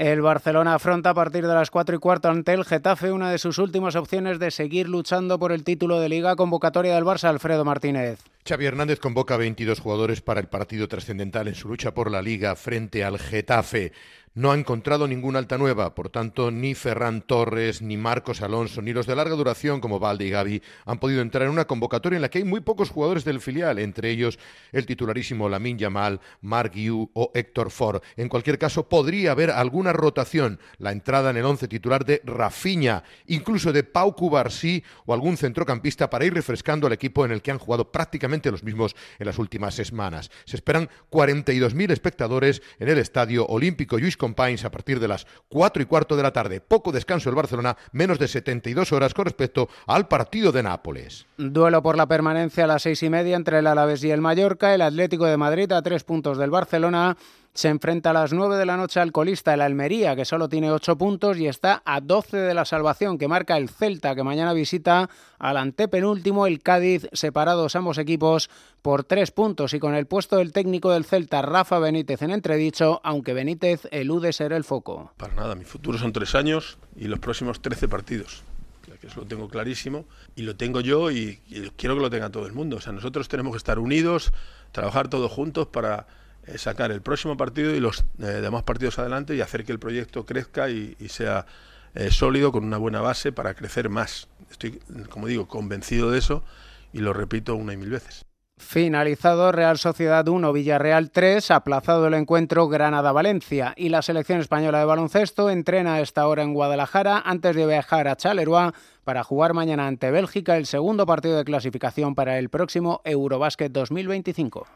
El Barcelona afronta a partir de las 4 y cuarto ante el Getafe una de sus últimas opciones de seguir luchando por el título de liga convocatoria del Barça Alfredo Martínez. Xavi Hernández convoca a 22 jugadores para el partido trascendental en su lucha por la liga frente al Getafe no ha encontrado ninguna alta nueva, por tanto, ni Ferran Torres, ni Marcos Alonso, ni los de larga duración como Valde y Gaby han podido entrar en una convocatoria en la que hay muy pocos jugadores del filial, entre ellos el titularísimo Lamin Yamal, Mark Yu o Héctor Ford. En cualquier caso, podría haber alguna rotación, la entrada en el once titular de Rafinha, incluso de Pau Cubarsí o algún centrocampista para ir refrescando al equipo en el que han jugado prácticamente los mismos en las últimas semanas. Se esperan 42.000 espectadores en el Estadio Olímpico Luis Companys a partir de las 4 y cuarto de la tarde. Poco descanso el Barcelona, menos de 72 horas con respecto al partido de Nápoles. Duelo por la permanencia a las seis y media entre el Alavés y el Mallorca. El Atlético de Madrid a tres puntos del Barcelona se enfrenta a las 9 de la noche al colista, el Almería, que solo tiene 8 puntos y está a 12 de la salvación, que marca el Celta, que mañana visita al antepenúltimo, el Cádiz, separados ambos equipos por 3 puntos y con el puesto del técnico del Celta, Rafa Benítez, en entredicho, aunque Benítez elude ser el foco. Para nada, mi futuro son 3 años y los próximos 13 partidos que eso lo tengo clarísimo y lo tengo yo y, y, quiero que lo tenga todo el mundo. O sea, nosotros tenemos que estar unidos, trabajar todos juntos para sacar el próximo partido y los eh, demás partidos adelante y hacer que el proyecto crezca y, sea eh, sólido con una buena base para crecer más. Estoy, como digo, convencido de eso y lo repito una y mil veces. Finalizado Real Sociedad 1, Villarreal 3, aplazado el encuentro Granada-Valencia y la selección española de baloncesto entrena a esta hora en Guadalajara antes de viajar a Charleroi para jugar mañana ante Bélgica el segundo partido de clasificación para el próximo Eurobásquet 2025.